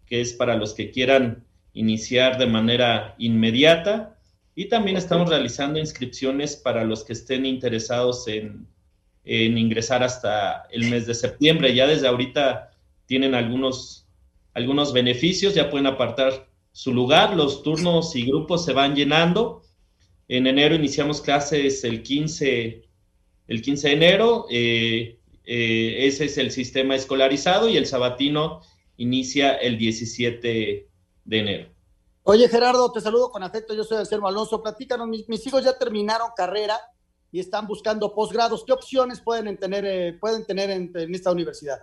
que es para los que quieran iniciar de manera inmediata. Y también estamos realizando inscripciones para los que estén interesados en, en ingresar hasta el mes de septiembre. Ya desde ahorita tienen algunos, algunos beneficios, ya pueden apartar su lugar, los turnos y grupos se van llenando. En enero iniciamos clases el 15, el 15 de enero, eh, eh, ese es el sistema escolarizado y el sabatino inicia el 17 de enero. Oye Gerardo, te saludo con afecto, yo soy Anselmo Alonso, platícanos, mis, mis hijos ya terminaron carrera y están buscando posgrados, ¿qué opciones pueden tener, eh, pueden tener en esta universidad?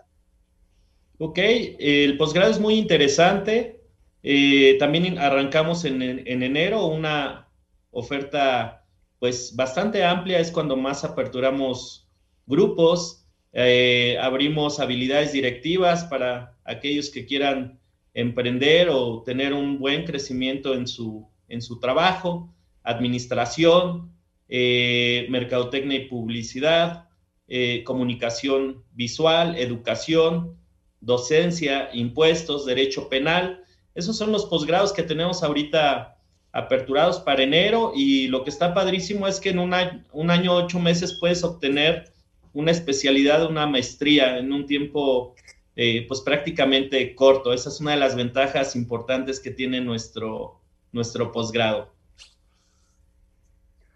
Ok, el posgrado es muy interesante. Eh, también arrancamos en, enero una oferta pues bastante amplia, es cuando más aperturamos grupos, eh, abrimos habilidades directivas para aquellos que quieran emprender o tener un buen crecimiento en su, en su trabajo, administración, eh, mercadotecnia y publicidad, comunicación visual, educación, docencia, impuestos, derecho penal. Esos son los posgrados que tenemos ahorita aperturados para enero y lo que está padrísimo es que en un año, un año ocho meses puedes obtener una especialidad, una maestría en un tiempo eh, pues prácticamente corto. Esa es una de las ventajas importantes que tiene nuestro, nuestro posgrado.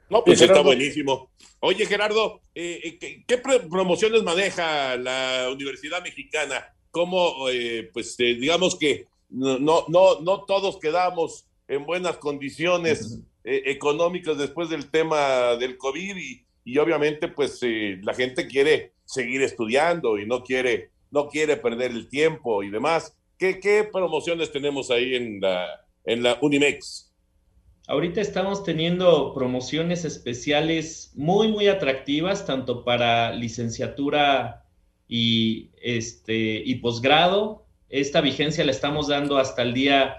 No, pues está buenísimo. Oye, Gerardo, eh, eh, ¿qué, ¿qué, promociones maneja la Universidad Mexicana? cómo, eh, pues eh, digamos que no, no, no todos quedamos en buenas condiciones eh, económicas después del tema del COVID y, y obviamente pues la gente quiere seguir estudiando y no quiere, no quiere perder el tiempo y demás. ¿Qué, qué promociones tenemos ahí en la, en la Unimex? Ahorita estamos teniendo promociones especiales muy, muy atractivas, tanto para licenciatura y, este, y posgrado. Esta vigencia la estamos dando hasta el día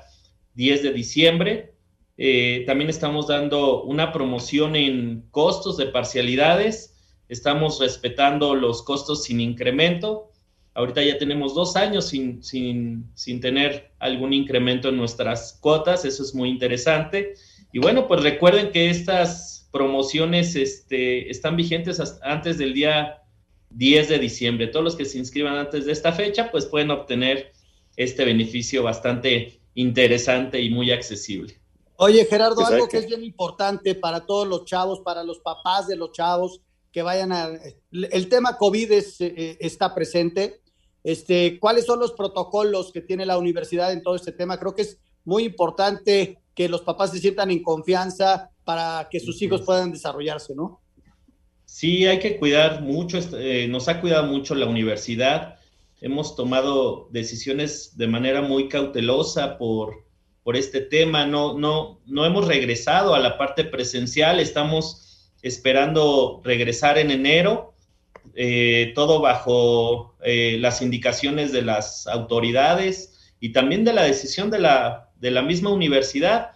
10 de diciembre. Eh, también estamos dando una promoción en costos de parcialidades. Estamos respetando los costos sin incremento. Ahorita ya tenemos dos años sin, sin, sin tener algún incremento en nuestras cuotas. Eso es muy interesante. Y bueno, pues recuerden que estas promociones este, están vigentes antes del día 10 de diciembre. Todos los que se inscriban antes de esta fecha, pues pueden obtener este beneficio bastante interesante y muy accesible. Oye, Gerardo, pues algo que es bien importante para todos los chavos, para los papás de los chavos que vayan a... El tema COVID es, eh, está presente. Este, ¿Cuáles son los protocolos que tiene la universidad en todo este tema? Creo que es muy importante que los papás se sientan en confianza para que sus hijos puedan desarrollarse, ¿no? Sí, hay que cuidar mucho, eh, nos ha cuidado mucho la universidad. Hemos tomado decisiones de manera muy cautelosa por, por este tema. No, no, no hemos regresado a la parte presencial, estamos esperando regresar en enero, eh, todo bajo eh, las indicaciones de las autoridades y también de la decisión de la, de la misma universidad.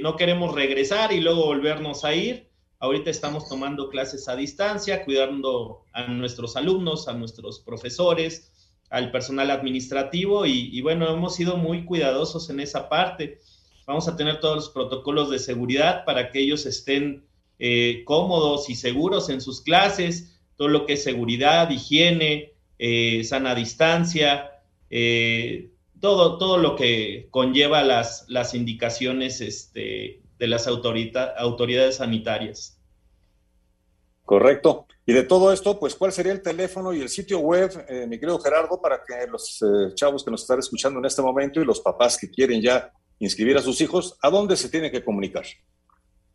no queremos regresar y luego volvernos a ir Ahorita estamos tomando clases a distancia, cuidando a nuestros alumnos, a nuestros profesores, al personal administrativo y, bueno, hemos sido muy cuidadosos en esa parte. Vamos a tener todos los protocolos de seguridad para que ellos estén eh, cómodos y seguros en sus clases, todo lo que es seguridad, higiene, eh, sana distancia, eh, todo, todo lo que conlleva las, las indicaciones este, de las autoridades sanitarias. Correcto. Y de todo esto, pues, ¿cuál sería el teléfono y el sitio web, eh, mi querido Gerardo, para que los eh, chavos que nos están escuchando en este momento y los papás que quieren ya inscribir a sus hijos, ¿a dónde se tienen que comunicar?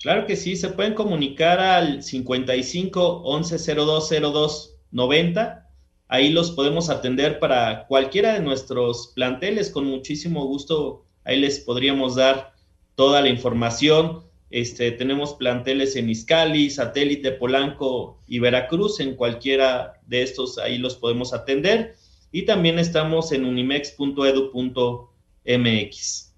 Claro que sí, se pueden comunicar al 55 11 02 02 90. Ahí los podemos atender para cualquiera de nuestros planteles. Con muchísimo gusto, ahí les podríamos dar toda la información. Este, tenemos planteles en Izcali, Satélite, Polanco y Veracruz. En cualquiera de estos ahí los podemos atender. Y también estamos en unimex.edu.mx.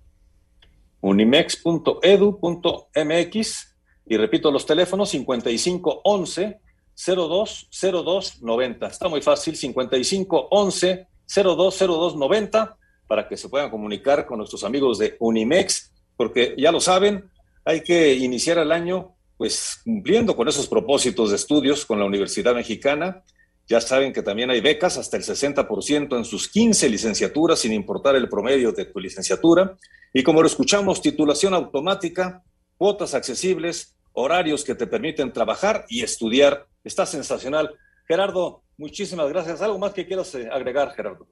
Unimex.edu.mx. Y repito los teléfonos 5511 020290. Está muy fácil, 5511 020290 para que se puedan comunicar con nuestros amigos de Unimex, porque ya lo saben, hay que iniciar el año pues cumpliendo con esos propósitos de estudios con la Universidad Mexicana. Ya saben que también hay becas hasta el 60% en sus 15 licenciaturas, sin importar el promedio de tu licenciatura. Y como lo escuchamos, titulación automática, cuotas accesibles, horarios que te permiten trabajar y estudiar. Está sensacional. Gerardo, muchísimas gracias. ¿Algo más que quieras eh, agregar, Gerardo?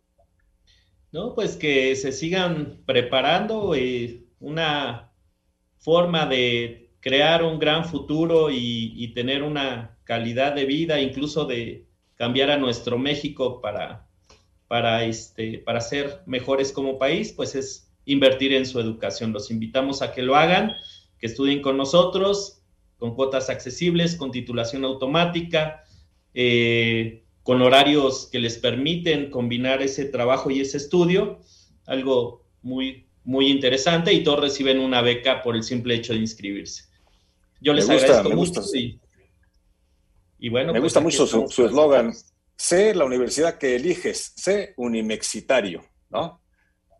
No, pues que se sigan preparando. Eh, una forma de crear un gran futuro y, tener una calidad de vida, incluso de cambiar a nuestro México para, para, este, para ser mejores como país, pues es invertir en su educación. Los invitamos a que lo hagan, que estudien con nosotros, con cuotas accesibles, con titulación automática, eh, con horarios que les permiten combinar ese trabajo y ese estudio, algo muy, muy interesante y todos reciben una beca por el simple hecho de inscribirse. Yo les agradezco mucho. Y, bueno, me pues gusta mucho su eslogan. sé la universidad que eliges, sé universitario, ¿no?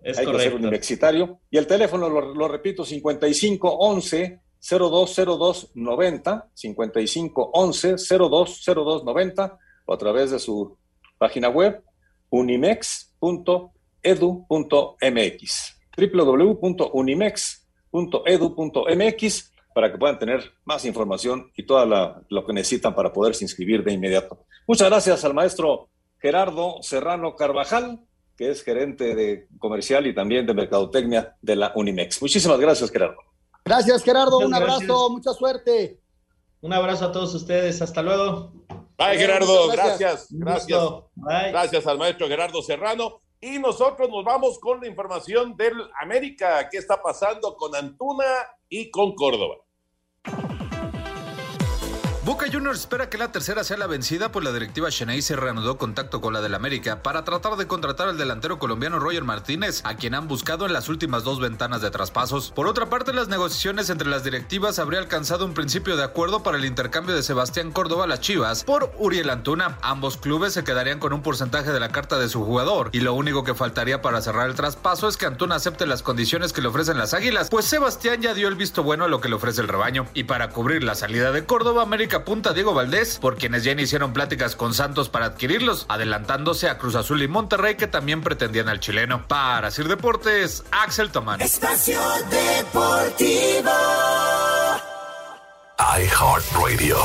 Es Hay que ser universitario. Y el teléfono, lo, lo repito, 5511 020290, 5511 020290, o a través de su página web, unimex.edu.mx www.unimex.edu.mx para que puedan tener más información y todo lo que necesitan para poderse inscribir de inmediato. Muchas gracias al maestro Gerardo Serrano Carvajal, que es gerente de comercial y también de mercadotecnia de la Unimex. Muchísimas gracias, Gerardo. Gracias, Gerardo. un abrazo, mucha suerte. Un abrazo a todos ustedes. Hasta luego. Bye, Gerardo. Gracias. Gracias. Gracias al maestro Gerardo Serrano. Y nosotros nos vamos con la información del América. ¿Qué está pasando con Antuna y con Córdoba? Boca Juniors espera que la tercera sea la vencida, pues la directiva Chennai se reanudó contacto con la del América para tratar de contratar al delantero colombiano Roger Martínez, a quien han buscado en las últimas dos ventanas de traspasos. Por otra parte, las negociaciones entre las directivas habría alcanzado un principio de acuerdo para el intercambio de Sebastián Córdoba a las Chivas por Uriel Antuna. Ambos clubes se quedarían con un porcentaje de la carta de su jugador, y lo único que faltaría para cerrar el traspaso es que Antuna acepte las condiciones que le ofrecen las Águilas, pues Sebastián ya dio el visto bueno a lo que le ofrece el rebaño. Y para cubrir la salida de Córdoba, América apunta a Diego Valdés, por quienes ya iniciaron pláticas con Santos para adquirirlos, adelantándose a Cruz Azul y Monterrey que también pretendían al chileno. Para Sir Deportes, Axel Tomán. Espacio Deportivo iHeartRadio.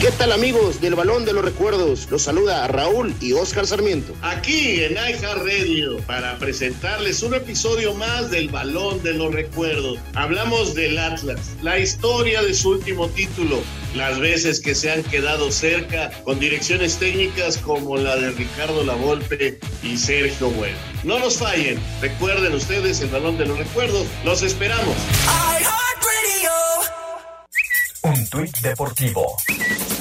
¿Qué tal amigos del Balón de los Recuerdos? Los saluda Raúl y Oscar Sarmiento. Aquí en iHeartRadio para presentarles un episodio más del Balón de los Recuerdos. Hablamos del Atlas, la historia de su último título, las veces que se han quedado cerca con direcciones técnicas como la de Ricardo Lavolpe y Sergio Bueno. No nos fallen, recuerden ustedes el Balón de los Recuerdos, los esperamos. Un tuit deportivo.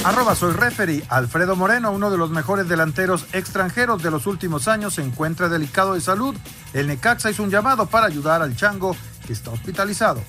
Arroba soy referee. Alfredo Moreno, uno de los mejores delanteros extranjeros de los últimos años, se encuentra delicado de salud. El Necaxa hizo un llamado para ayudar al Chango, que está hospitalizado.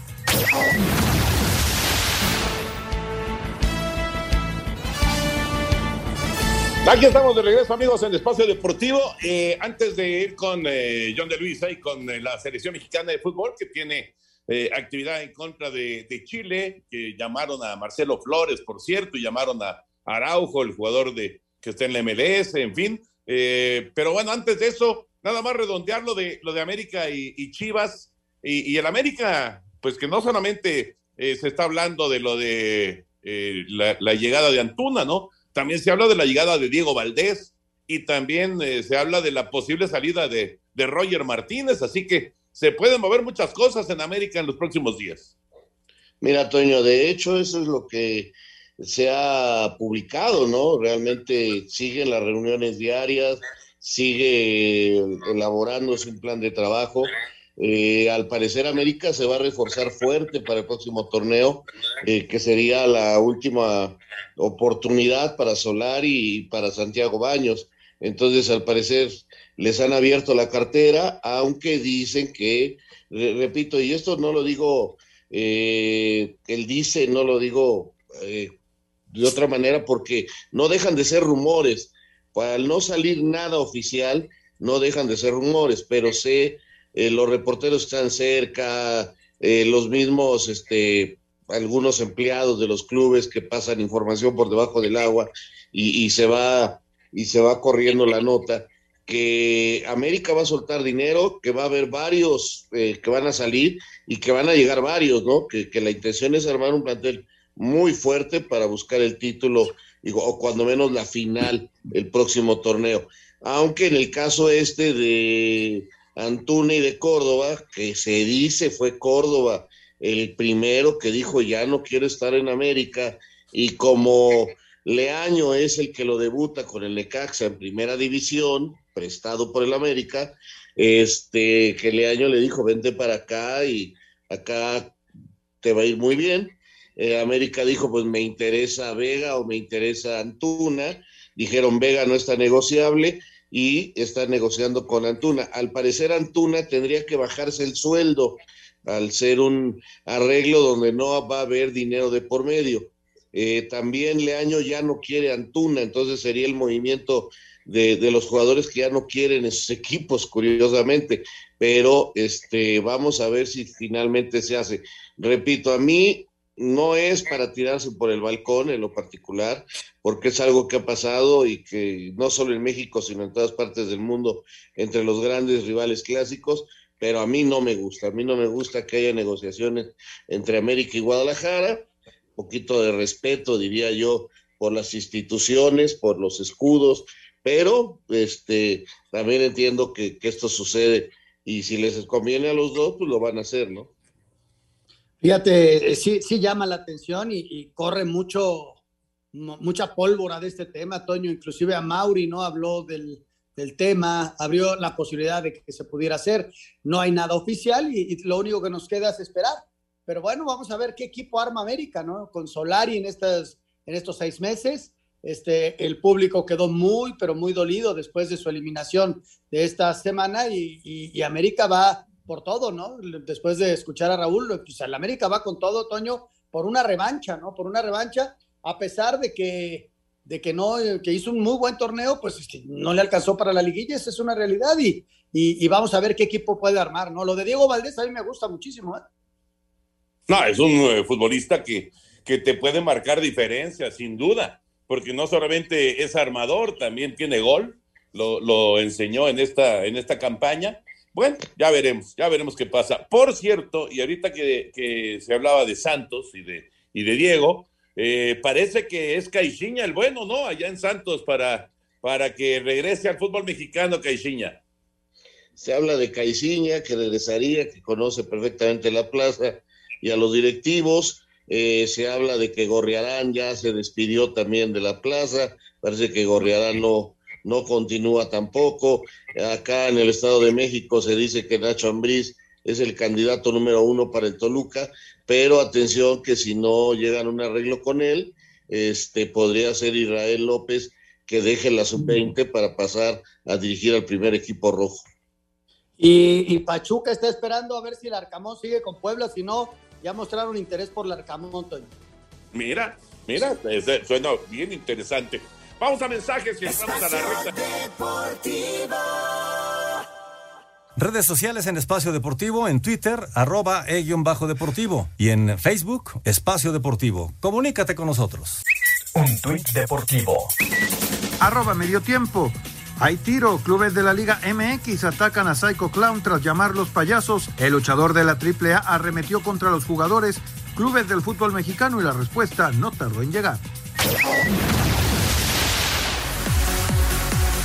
Aquí estamos de regreso, amigos, en el Espacio Deportivo. Eh, antes de ir con eh, John de Luisa y con eh, la selección mexicana de fútbol, que tiene eh, actividad en contra de, Chile, que llamaron a Marcelo Flores, por cierto, y llamaron a Araujo, el jugador de, que está en la MLS, en fin. Eh, pero bueno, antes de eso, nada más redondear lo de, lo de América y, Chivas. Y, el América, pues que no solamente eh, se está hablando de lo de la, llegada de Antuna, ¿no? También se habla de la llegada de Diego Valdés y también se habla de la posible salida de, de Roger Martínez. Así que se pueden mover muchas cosas en América en los próximos días. Mira, Toño, de hecho eso es lo que se ha publicado, ¿no? Realmente siguen las reuniones diarias, sigue elaborándose un plan de trabajo. eh, al parecer América se va a reforzar fuerte para el próximo torneo, eh, que sería la última oportunidad para Solar y para Santiago Baños. Entonces, al parecer, les han abierto la cartera, aunque dicen que, repito, y esto no lo digo, eh, él dice, no lo digo eh, de otra manera, porque no dejan de ser rumores. Al no salir nada oficial, no dejan de ser rumores, pero sé, eh, los reporteros están cerca, los mismos, este, algunos empleados de los clubes que pasan información por debajo del agua y, y se va y se va corriendo la nota que América va a soltar dinero, que va a haber varios eh, que van a salir y que van a llegar varios, ¿no? Que, la intención es armar un plantel muy fuerte para buscar el título o cuando menos la final el próximo torneo. Aunque en el caso este de Antuna y de Córdoba, que se dice fue Córdoba el primero que dijo ya no quiero estar en América y como Leaño es el que lo debuta con el Necaxa en primera división, prestado por el América, este, que Leaño le dijo, vente para acá y acá te va a ir muy bien. Eh, América dijo, pues me interesa Vega o me interesa Antuna. Dijeron, Vega no está negociable y está negociando con Antuna. Al parecer Antuna tendría que bajarse el sueldo al ser un arreglo donde no va a haber dinero de por medio. Eh, también Leaño ya no quiere Antuna, entonces sería el movimiento de, los jugadores que ya no quieren esos equipos, curiosamente. Pero este, vamos a ver si finalmente se hace. Repito, a mí no es para tirarse por el balcón en lo particular, porque es algo que ha pasado y que no solo en México, sino en todas partes del mundo, entre los grandes rivales clásicos, pero a mí no me gusta. A mí no me gusta que haya negociaciones entre América y Guadalajara poquito de respeto, diría yo, por las instituciones, por los escudos, pero este, también entiendo que, que, esto sucede y si les conviene a los dos, pues lo van a hacer, ¿no? Fíjate, sí, sí llama la atención y, y corre mucho, mucha pólvora de este tema, Toño, inclusive a Mauri, ¿no? Habló del, del tema, abrió la posibilidad de que se pudiera hacer. No hay nada oficial y, y lo único que nos queda es esperar pero bueno, vamos a ver qué equipo arma América, ¿no? Con Solari en, estas, en estos seis meses. Este, el público quedó muy, pero muy dolido después de su eliminación de esta semana y, América va por todo, ¿no? Después de escuchar a Raúl, pues América va con todo, Toño, por una revancha, ¿no? Por una revancha, a pesar de que, de que no, que hizo un muy buen torneo, pues es que no le alcanzó para la liguilla, esa es una realidad y, y, y vamos a ver qué equipo puede armar, ¿no? Lo de Diego Valdés a mí me gusta muchísimo, ¿eh? No, es un eh, futbolista que, que te puede marcar diferencias, sin duda, porque no solamente es armador, también tiene gol, lo, enseñó en esta, en esta campaña. Bueno, ya veremos, ya veremos qué pasa. Por cierto, y ahorita que, que se hablaba de Santos y de, y de Diego, eh, parece que es Caixinha el bueno, ¿no? Allá en Santos para, para que regrese al fútbol mexicano, Caixinha. Se habla de Caixinha, que regresaría, que conoce perfectamente la plaza, y a los directivos. Eh, se habla de que Gorriarán ya se despidió también de la plaza, parece que Gorriarán no, no continúa tampoco. Acá en el Estado de México se dice que Nacho Ambriz es el candidato número uno para el Toluca, pero atención que si no llegan a un arreglo con él, este podría ser Israel López que deje la sub-20 para pasar a dirigir al primer equipo rojo. Y, y, Pachuca está esperando a ver si el Arcamón sigue con Puebla, si no, ya mostraron interés por el Arcamón, Toño. Mira, mira, suena bien interesante. Vamos a mensajes y entramos a la recta. Redes sociales en Espacio Deportivo, en Twitter, arroba e-deportivo y en Facebook, Espacio Deportivo. Comunícate con nosotros. Un tuit deportivo. Arroba medio tiempo. Hay tiro. Clubes de la Liga MX atacan a Psycho Clown tras llamarlos payasos. El luchador de la AAA arremetió contra los jugadores, clubes del fútbol mexicano y la respuesta no tardó en llegar.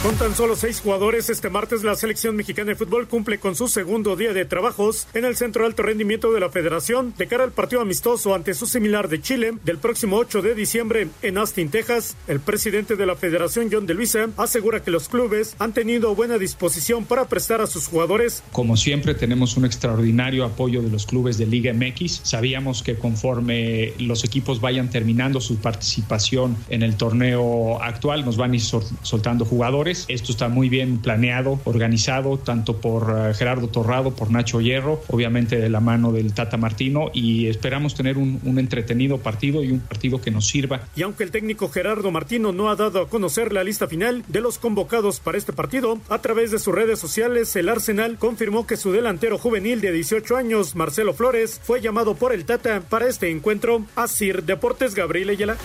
Con tan solo seis jugadores, este martes la selección mexicana de fútbol cumple con su segundo día de trabajos en el Centro de Alto Rendimiento de la Federación de cara al partido amistoso ante su similar de Chile del próximo 8 de diciembre en Austin, Texas. El presidente de la Federación, John de Luisa, asegura que los clubes han tenido buena disposición para prestar a sus jugadores. Como siempre, tenemos un extraordinario apoyo de los clubes de Liga MX. Sabíamos que conforme los equipos vayan terminando su participación en el torneo actual, nos van a ir soltando jugadores esto está muy bien planeado, organizado, tanto por eh, Gerardo Torrado, por Nacho Hierro, obviamente de la mano del Tata Martino, y esperamos tener un, entretenido partido y un partido que nos sirva. Y aunque el técnico Gerardo Martino no ha dado a conocer la lista final de los convocados para este partido, a través de sus redes sociales, el Arsenal confirmó que su delantero juvenil de 18 años, Marcelo Flores, fue llamado por el Tata para este encuentro. Asir Deportes Gabriel Ayala.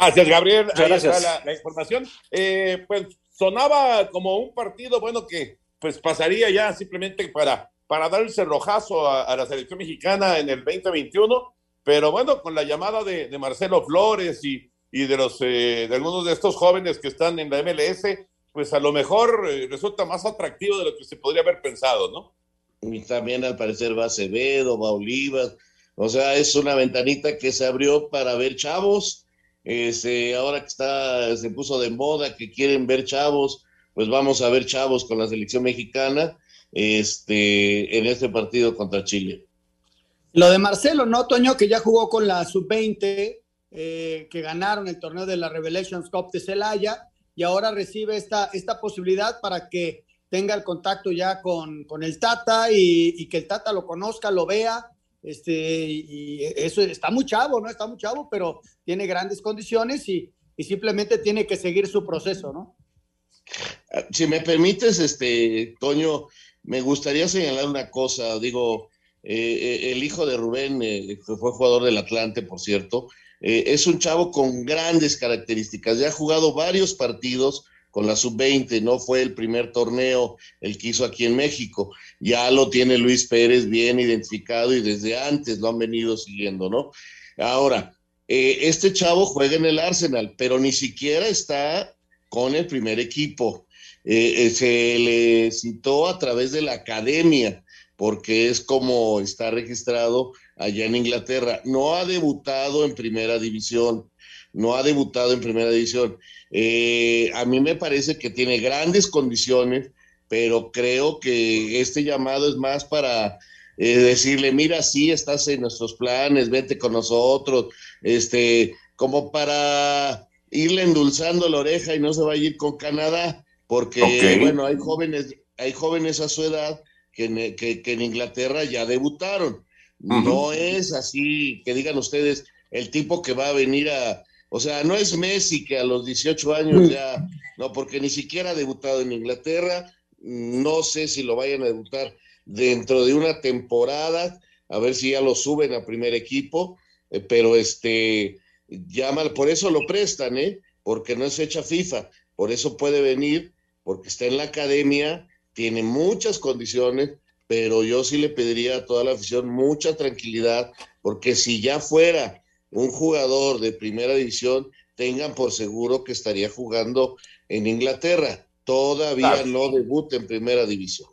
Gracias, Gabriel. Ahí está la, información. Eh, pues sonaba como un partido, bueno, que pues pasaría ya simplemente para, para dar el cerrojazo a, la selección mexicana en el 2021, pero bueno, con la llamada de, Marcelo Flores y, y de, los, eh, de algunos de estos jóvenes que están en la MLS, pues a lo mejor eh, resulta más atractivo de lo que se podría haber pensado, ¿no? Y también al parecer va Acevedo, va Olivas, o sea, es una ventanita que se abrió para ver chavos este, ahora que está, se puso de moda, que quieren ver chavos, pues vamos a ver chavos con la selección mexicana este, en este partido contra Chile. Lo de Marcelo, ¿no, Toño? Que ya jugó con la sub-20, eh, que ganaron el torneo de la Revelations Cup de Celaya, y ahora recibe esta, esta posibilidad para que tenga el contacto ya con, con el Tata y, y, que el Tata lo conozca, lo vea este, y eso está muy chavo, ¿no? Está muy chavo, pero tiene grandes condiciones y, simplemente tiene que seguir su proceso, ¿no? Ah, si me permites, este, Toño, me gustaría señalar una cosa. Digo, eh, eh, el hijo de Rubén, eh, que fue jugador del Atlante, por cierto, es un chavo con grandes características. Ya ha jugado varios partidos con la sub-20, no fue el primer torneo el que hizo aquí en México, ya lo tiene Luis Pérez bien identificado y desde antes lo han venido siguiendo, ¿no? Ahora, eh, este chavo juega en el Arsenal, pero ni siquiera está con el primer equipo. Eh, eh, se le citó a través de la academia, porque es como está registrado allá en Inglaterra. No ha debutado en primera división, no ha debutado en primera división. A mí me parece que tiene grandes condiciones, pero creo que este llamado es más para eh, decirle, mira, sí, estás en nuestros planes, vente con nosotros, este, como para irle endulzando la oreja y no se va a ir con Canadá, porque, bueno, hay jóvenes, hay jóvenes a su edad que en, que, en Inglaterra ya debutaron. No es así que digan ustedes el tipo que va a venir a, o sea, no es Messi que a los 18 años ya, no, porque ni siquiera ha debutado en Inglaterra, no sé si lo vayan a debutar dentro de una temporada, a ver si ya lo suben a primer equipo, eh, pero este, llama, por eso lo prestan, ¿eh? Porque no es fecha FIFA, por eso puede venir, porque está en la academia, tiene muchas condiciones, pero yo sí le pediría a toda la afición mucha tranquilidad, porque si ya fuera un jugador de primera división, tengan por seguro que estaría jugando en Inglaterra. Todavía no debuta en primera división.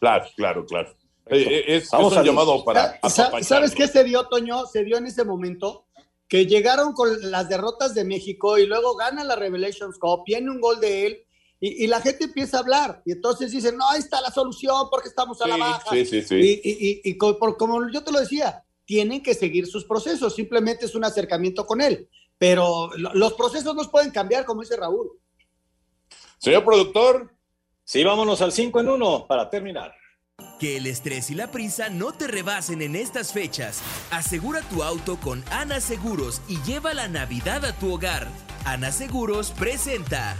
Claro, claro, claro. Eh, eh, es, Vamos un llamado para. ¿Sabes qué se dio, Toño? Se dio en ese momento que llegaron con las derrotas de México y luego gana la Revelations Cup, tiene un gol de él y, la gente empieza a hablar y entonces dicen, no, ahí está la solución porque estamos a la baja. Sí, sí, sí. Y, y, como yo te lo decía, tienen que seguir sus procesos, simplemente es un acercamiento con él, pero los procesos no pueden cambiar, como dice Raúl. Señor productor. Sí, vámonos al 5 en 1 para terminar. Que el estrés y la prisa no te rebasen en estas fechas. Asegura tu auto con Ana Seguros y lleva la Navidad a tu hogar. Ana Seguros presenta.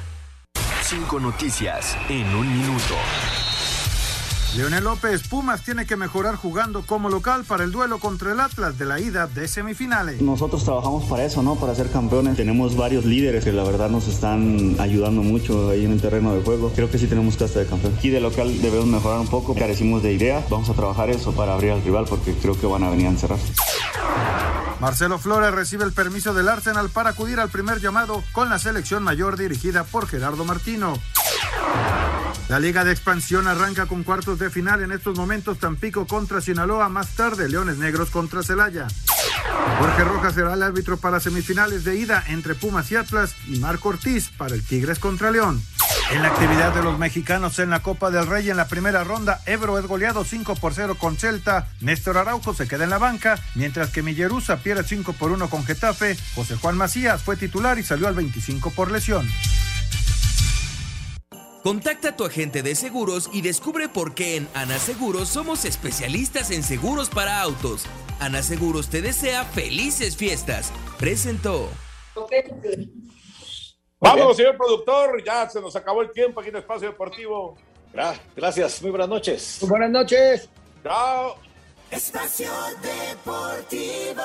Cinco noticias en un minuto. Leonel López, Pumas tiene que mejorar jugando como local para el duelo contra el Atlas de la ida de semifinales. Nosotros trabajamos para eso, ¿no? Para ser campeones. Tenemos varios líderes que la verdad nos están ayudando mucho ahí en el terreno de juego. Creo que sí tenemos casta de campeón. Aquí de local debemos mejorar un poco. Carecimos de idea. Vamos a trabajar eso para abrir al rival porque creo que van a venir a encerrarse. Marcelo Flores recibe el permiso del Arsenal para acudir al primer llamado con la selección mayor dirigida por Gerardo Martino. La Liga de Expansión arranca con cuartos de final en estos momentos Tampico contra Sinaloa, más tarde Leones Negros contra Celaya. Jorge Rojas será el árbitro para semifinales de ida entre Pumas y Atlas y Marco Ortiz para el Tigres contra León. En la actividad de los mexicanos en la Copa del Rey en la primera ronda, Ebro es goleado 5 por 0 con Celta, Néstor Araujo se queda en la banca, mientras que Millerusa pierde 5 por 1 con Getafe, José Juan Macías fue titular y salió al 25 por lesión. Contacta a tu agente de seguros y descubre por qué en Ana Seguros somos especialistas en seguros para autos. Ana Seguros te desea felices fiestas. Presentó. Vamos, señor productor, ya se nos acabó el tiempo aquí en Espacio Deportivo. Gracias, muy buenas noches. Buenas noches. Chao. Espacio Deportivo.